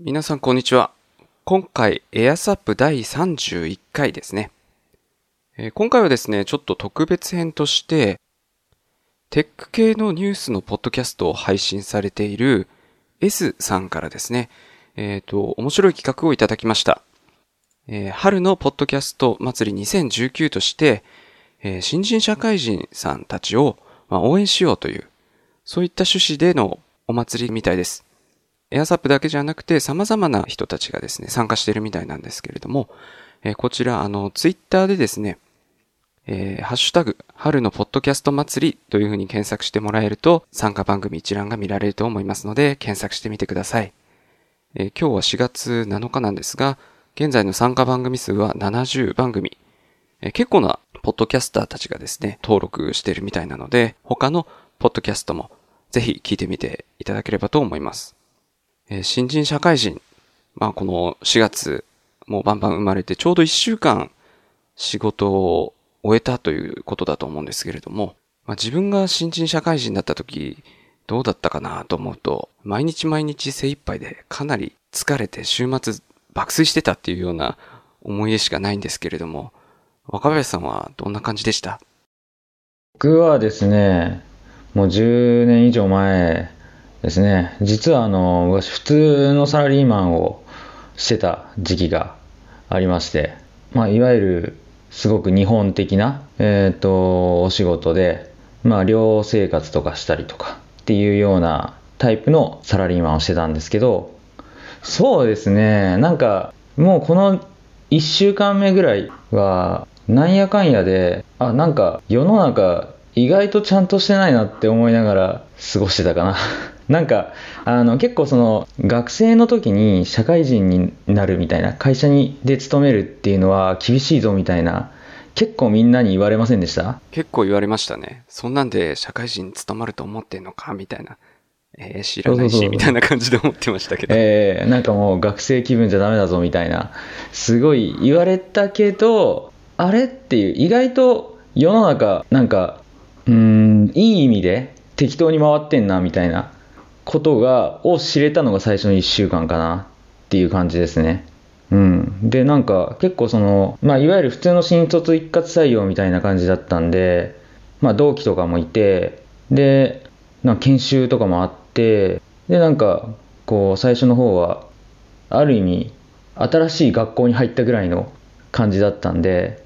皆さんこんにちは。今回、エアサップ第31回ですね。えー今回はですね、ちょっと特別編として、テック系のニュースのポッドキャストを配信されている S さんからですね、えっ、と、面白い企画をいただきました。えー春のポッドキャスト祭り2019として、えー新人社会人さんたちを、まあ、応援しようという、そういった趣旨でのお祭りみたいです。エアサップだけじゃなくて様々な人たちがですね、参加しているみたいなんですけれども、えーこちら、あの、ツイッターでですね、えーハッシュタグ、春のポッドキャスト祭りというふうに検索してもらえると、参加番組一覧が見られると思いますので、検索してみてください。えー今日は4月7日なんですが、現在の参加番組数は70番組。えー結構なポッドキャスターたちがですね、登録しているみたいなので、他のポッドキャストもぜひ聞いてみていただければと思います。えー新人社会人、まあこの4月、もうバンバン生まれてちょうど1週間仕事を終えたということだと思うんですけれども、まあ自分が新人社会人だった時、どうだったかなと思うと、毎日毎日精一杯でかなり疲れて週末爆睡してたっていうような思い出しかないんですけれども、若林さんはどんな感じでした？僕はですね、もう10年以上前ですね、実はあの、昔普通のサラリーマンをしてた時期がありまして、まあ、いわゆるすごく日本的な、えっ、と、お仕事で、まあ、寮生活とかしたりとかっていうようなタイプのサラリーマンをしてたんですけど、そうですね、なんか、もうこの1週間目ぐらいは、なんやかんやで、あ、なんか世の中意外とちゃんとしてないなって思いながら過ごしてたかな。なんか、あの、結構その、学生の時に社会人になるみたいな、会社にで勤めるっていうのは厳しいぞみたいな、結構みんなに言われませんでした？結構言われましたね。そんなんで社会人に務まると思ってんのか？みたいな。えー知らないし、みたいな感じで思ってましたけど。えー、なんかもう学生気分じゃダメだぞみたいな、すごい言われたけど、あれっていう、意外と世の中、なんか、うーん、いい意味で適当に回ってんなみたいなことが、を知れたのが最初の1週間かなっていう感じですね。うん。で、なんか結構その、まあいわゆる普通の新卒一括採用みたいな感じだったんで、まあ同期とかもいて、で、な研修とかもあって、で、なんか、こう、最初の方は、ある意味、新しい学校に入ったぐらいの感じだったんで、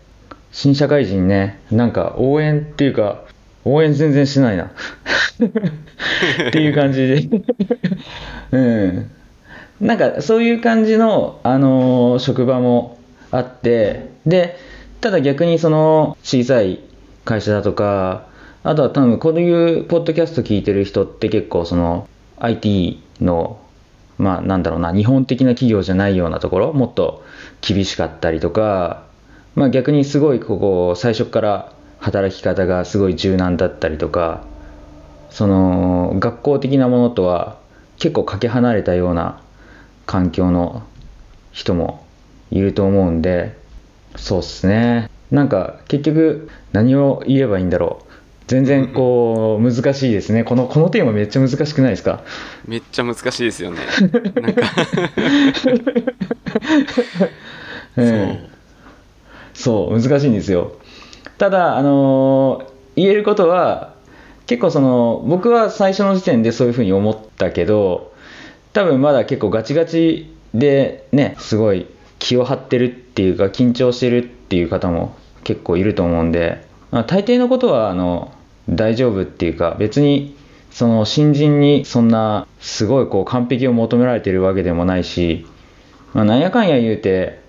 新社会人ね、なんか応援っていうか、応援全然してないな。っていう感じで。うん。なんかそういう感じの、あのー職場もあって、で、ただ逆にその小さい会社だとか、あとは多分こういうポッドキャスト聞いてる人って結構その IT の、まあなんだろうな、日本的な企業じゃないようなところ、もっと厳しかったりとか、まあ逆にすごいここ最初から働き方がすごい柔軟だったりとか、その学校的なものとは結構かけ離れたような環境の人もいると思うんでそうっすね。なんか結局何を言えばいいんだろう。全然こう難しいですね。このこのテーマめっちゃ難しくないですか？めっちゃ難しいですよね。なんか、ええ。そう。難しいんですよただあの言えることは結構その僕は最初の時点でそういうふうに思ったけど多分まだ結構ガチガチでねすごい気を張ってるっていうか緊張してるっていう方も結構いると思うんで、まあ、大抵のことはあの大丈夫っていうか別にその新人にそんなすごいこう完璧を求められてるわけでもないし、まあ、なんやかんや言うて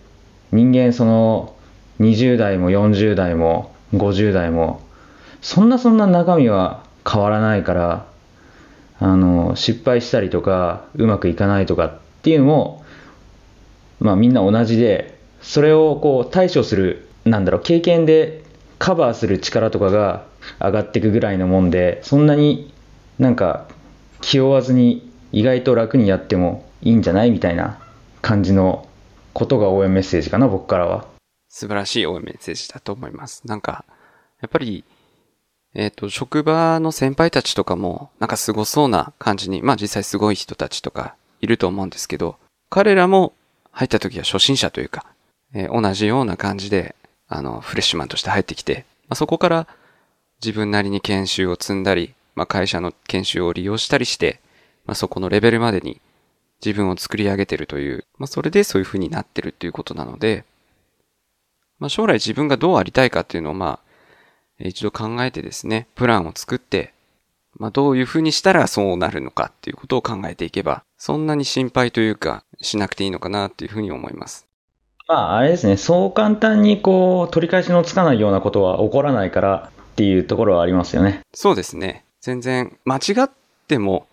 人間その20代も40代も50代も。そんなそんな中身は変わらないからあの失敗したりとかうまくいかないとかっていうのもまあみんな同じでそれをこう対処するなんだろう経験でカバーする力とかが上がっていくぐらいのもんでそんなになんか気負わずに意外と楽にやってもいいんじゃないみたいな感じのことが応援メッセージかな僕からは。素晴らしい応援メッセージだと思います。なんか、やっぱり、えっ、と、職場の先輩たちとかも、なんかすごそうな感じに、まあ実際すごい人たちとかいると思うんですけど、彼らも入った時は初心者というか、えー同じような感じで、あの、フレッシュマンとして入ってきて、まあ、そこから自分なりに研修を積んだり、まあ、会社の研修を利用したりして、まあ、そこのレベルまでに自分を作り上げてるという、まあ、それでそういう風になってるっていうことなので、まあ、将来自分がどうありたいかっていうのを、まあ、一度考えてですね、プランを作って、まあ、どういう風にしたらそうなるのかっていうことを考えていけば、そんなに心配というか、しなくていいのかなっていう風に思います。まあ、あれですね、そう簡単にこう、取り返しのつかないようなことは起こらないからっていうところはありますよね。そうですね。全然、間違っても、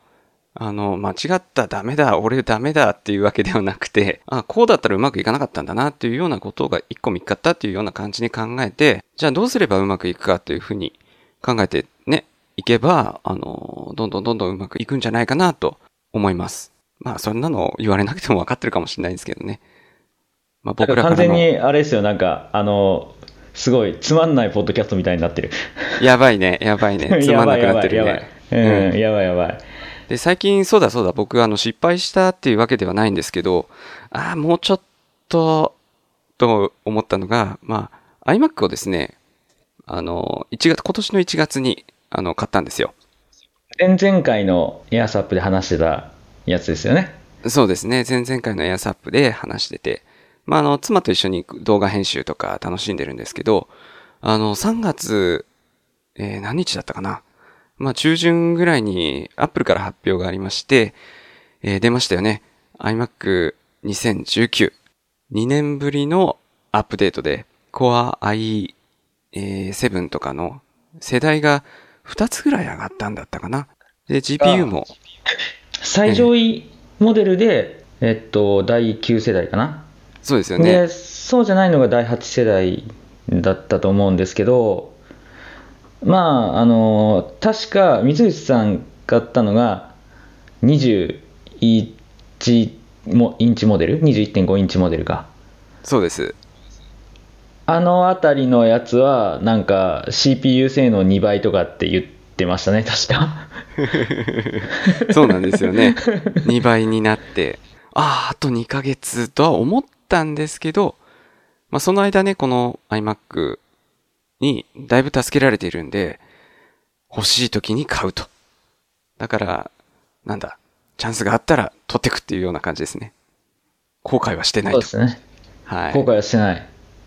あの、間違ったダメだ、俺ダメだっていうわけではなくて、あ、こうだったらうまくいかなかったんだなっていうようなことが一個見っかったっていうような感じに考えて、じゃあどうすればうまくいくかっていうふうに考えてね、いけば、あの、どんどんどんどんうまくいくんじゃないかなと思います。まあ、そんなの言われなくても分かってるかもしれないですけどね。まあ、僕らから完全の、にあれですよ、なんか、あの、すごいつまんないポッドキャストみたいになってる。やばいね、やばいね、つまんなくなってるやばいね。やばい。うん、やばいやばい。で、最近、そうだそうだ、僕、あの、失敗したっていうわけではないんですけど、ああ、もうちょっと、と思ったのが、まあ、iMac をですね、あの、1月、今年の1月に、あの、買ったんですよ。前々回のエアサップで話してたやつですよね。そうですね、前々回のエアサップで話してて、まあ、あの、妻と一緒に動画編集とか楽しんでるんですけど、あの、3月、えー何日だったかな？まあ、中旬ぐらいに Apple から発表がありまして、えー出ましたよね。iMac 2019。2年ぶりのアップデートで、Core i7 とかの世代が2つぐらい上がったんだったかな。で、GPU も、最上位モデルで、えっと、第9世代かな。そうですよね。で、そうじゃないのが第8世代だったと思うんですけど、まあ、あの、確か、三口さん買ったのが、21もインチモデル ?21.5 インチモデルか。そうです。あのあたりのやつは、なんか CPU 性能2倍とかって言ってましたね、確か。そうなんですよね。2倍になって、ああ、あと2ヶ月とは思ったんですけど、まあその間ね、この iMac にだいぶ助けられているんで、欲しい時に買うと。だから、なんだ、チャンスがあったら取ってくっていうような感じですね。後悔はしてないと。そうですね。はい。後悔はしてない。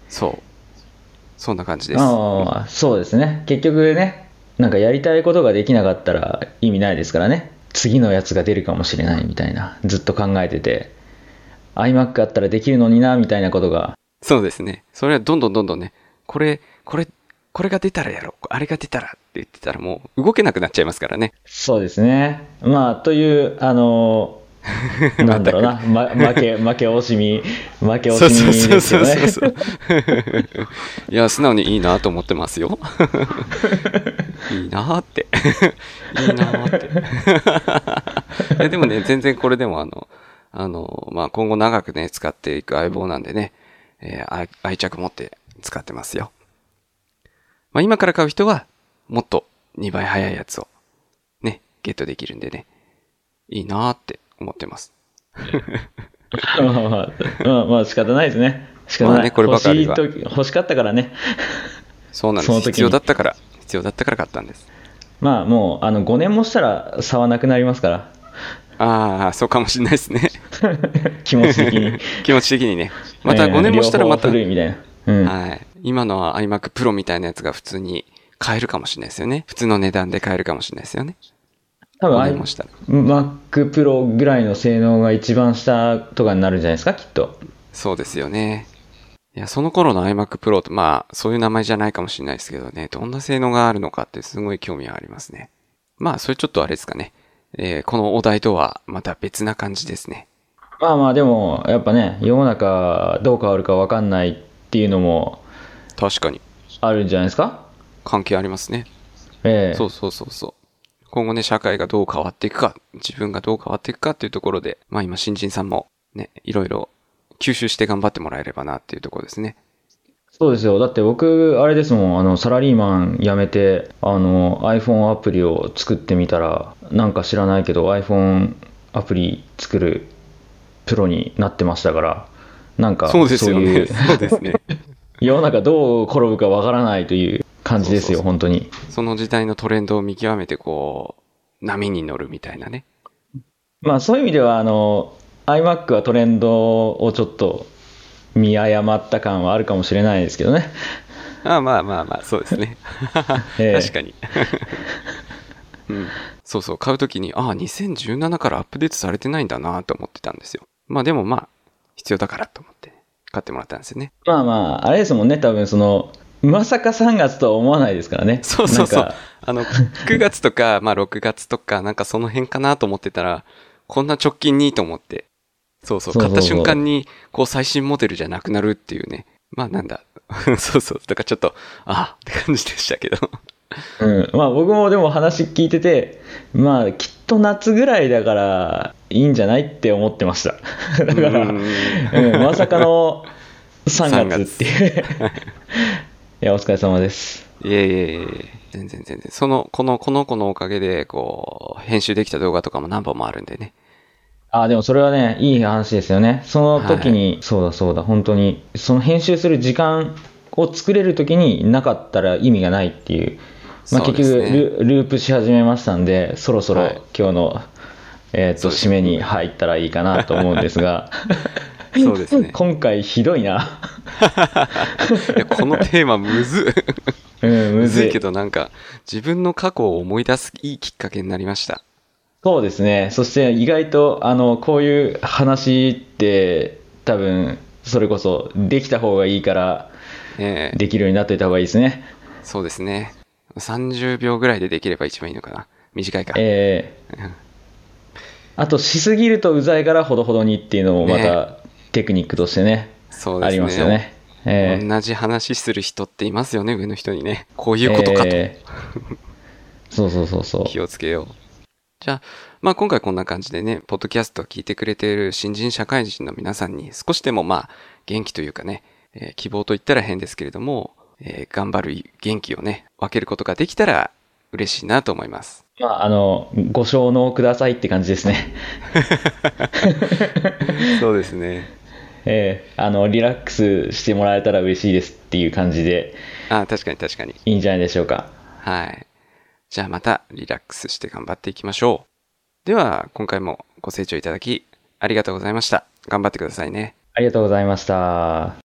そう。そんな感じです。ああ、そうですね。結局ね、なんかやりたいことができなかったら意味ないですからね。次のやつが出るかもしれないみたいな、ずっと考えてて、iMac あったらできるのにな、みたいなことが、そうですね。それはどんどんどんどんね、これ、これ、これが出たらやろう、あれが出たらって言ってたらもう動けなくなっちゃいますからね。そうですね。まあ、という、あの、なんだろうな、ま、負け、負け惜しみ、負け惜しみですよね。うそう。いや、素直にいいなと思ってますよ。いいなって。いいなって。いやでもね、全然これでもあの、あの、まあ、今後長くね、使っていく相棒なんでね、えー愛愛着持って使ってますよ。まあ、今から買う人は、もっと2倍早いやつを、ね、ゲットできるんでね、いいなって思ってます。まあまあ、まあ、まあ仕方ないですね。仕方ない。まあねこればかりは欲し欲しかったからね。そうなんです。必要だったから、必要だったから買ったんです。まあもう、あの、5年もしたら差はなくなりますから。ああ、そうかもしれないですね。気持ち的に。気持ち的にね。また5年もしたらまた、古いみたいな。うん。はい。今のは iMac Pro みたいなやつが普通に買えるかもしれないですよね。普通の値段で買えるかもしれないですよね。多分5年もしたら。Mac Pro ぐらいの性能が一番下とかになるんじゃないですか、きっと。そうですよね。いや、その頃の iMac Pro と、まあ、そういう名前じゃないかもしれないですけどね、どんな性能があるのかってすごい興味はありますね。まあ、それちょっとあれですかね。えーこのお題とはまた別な感じですね。まあまあ、でも、やっぱね、世の中どう変わるか分かんないっていうのも確かに。あるんじゃないですか？関係ありますね。ええそうそうそうそう。今後ね、社会がどう変わっていくか、自分がどう変わっていくかっていうところで、まあ今、新人さんもね、いろいろ吸収して頑張ってもらえればなっていうところですね。そうですよ。だって僕、あれですもん、あの、サラリーマン辞めて、あの、iPhone アプリを作ってみたら、なんか知らないけど、iPhone アプリ作るプロになってましたから、なんか、そうですよね。そういうそうですね。世の中どう転ぶかわからないという感じですよ、そうそうそう本当に。その時代のトレンドを見極めて、こう、波に乗るみたいなね。まあそういう意味では、あの、iMac はトレンドをちょっと見誤った感はあるかもしれないですけどね。ああまあまあまあ、そうですね。ええ確かに。うん。そうそう、買うときに、ああ、2017からアップデートされてないんだなと思ってたんですよ。まあでもまあ、必要だからと思って、買ってもらったんですよね。まあまあ、あれですもんね、多分その、まさか3月とは思わないですからね。そうそうそうなんか。あの、9月とか、まあ6月とか、なんかその辺かなと思ってたら、こんな直近にと思って。そうそう、そうそうそう買った瞬間に、こう最新モデルじゃなくなるっていうね。まあなんだ。そうそう。だからちょっと、ああって感じでしたけど。うん、まあ僕もでも話聞いてて、まあきっと夏ぐらいだからいいんじゃないって思ってました。だから、ううんん、まさかの3月っていう。いや、お疲れ様です。いえいえいえ、全然全然。その、この、この子のおかげで、こう、編集できた動画とかも何本もあるんでね。あ、でもそれはね、いい話ですよね。その時に、そうだそうだ、本当に、その編集する時間を作れる時になかったら意味がないっていう。まあ、結局ル、ループし始めましたんで、そろそろはい今日の、えっ、と、締めに入ったらいいかなと思うんですが、そうですね。今回ひどいな。このテーマむずっ。うん、むむずいけどなんか、自分の過去を思い出すいいきっかけになりました。そうですね。そして意外と、あの、こういう話って、多分、それこそ、できた方がいいから、ええできるようになっといた方がいいですね。そうですね。30秒ぐらいでできれば一番いいのかな。短いから。ええあと、しすぎるとうざいからほどほどにっていうのもまた、テクニックとしてね、そうですね。ありますよね。ええ同じ話する人っていますよね、上の人にね。こういうことかと。ええそうそうそうそう。気をつけよう。じゃあ、まあ今回こんな感じでね、ポッドキャストを聞いてくれている新人社会人の皆さんに少しでもまあ元気というかね、えー希望と言ったら変ですけれども、えー頑張る元気をね、分けることができたら嬉しいなと思います。まあ、あの、ご承納くださいって感じですね。そうですね。ええあの、リラックスしてもらえたら嬉しいですっていう感じであ確かに確かに。いいんじゃないでしょうか。はい。じゃあまたリラックスして頑張っていきましょう。では、今回もご清聴いただきありがとうございました。頑張ってくださいね。ありがとうございました。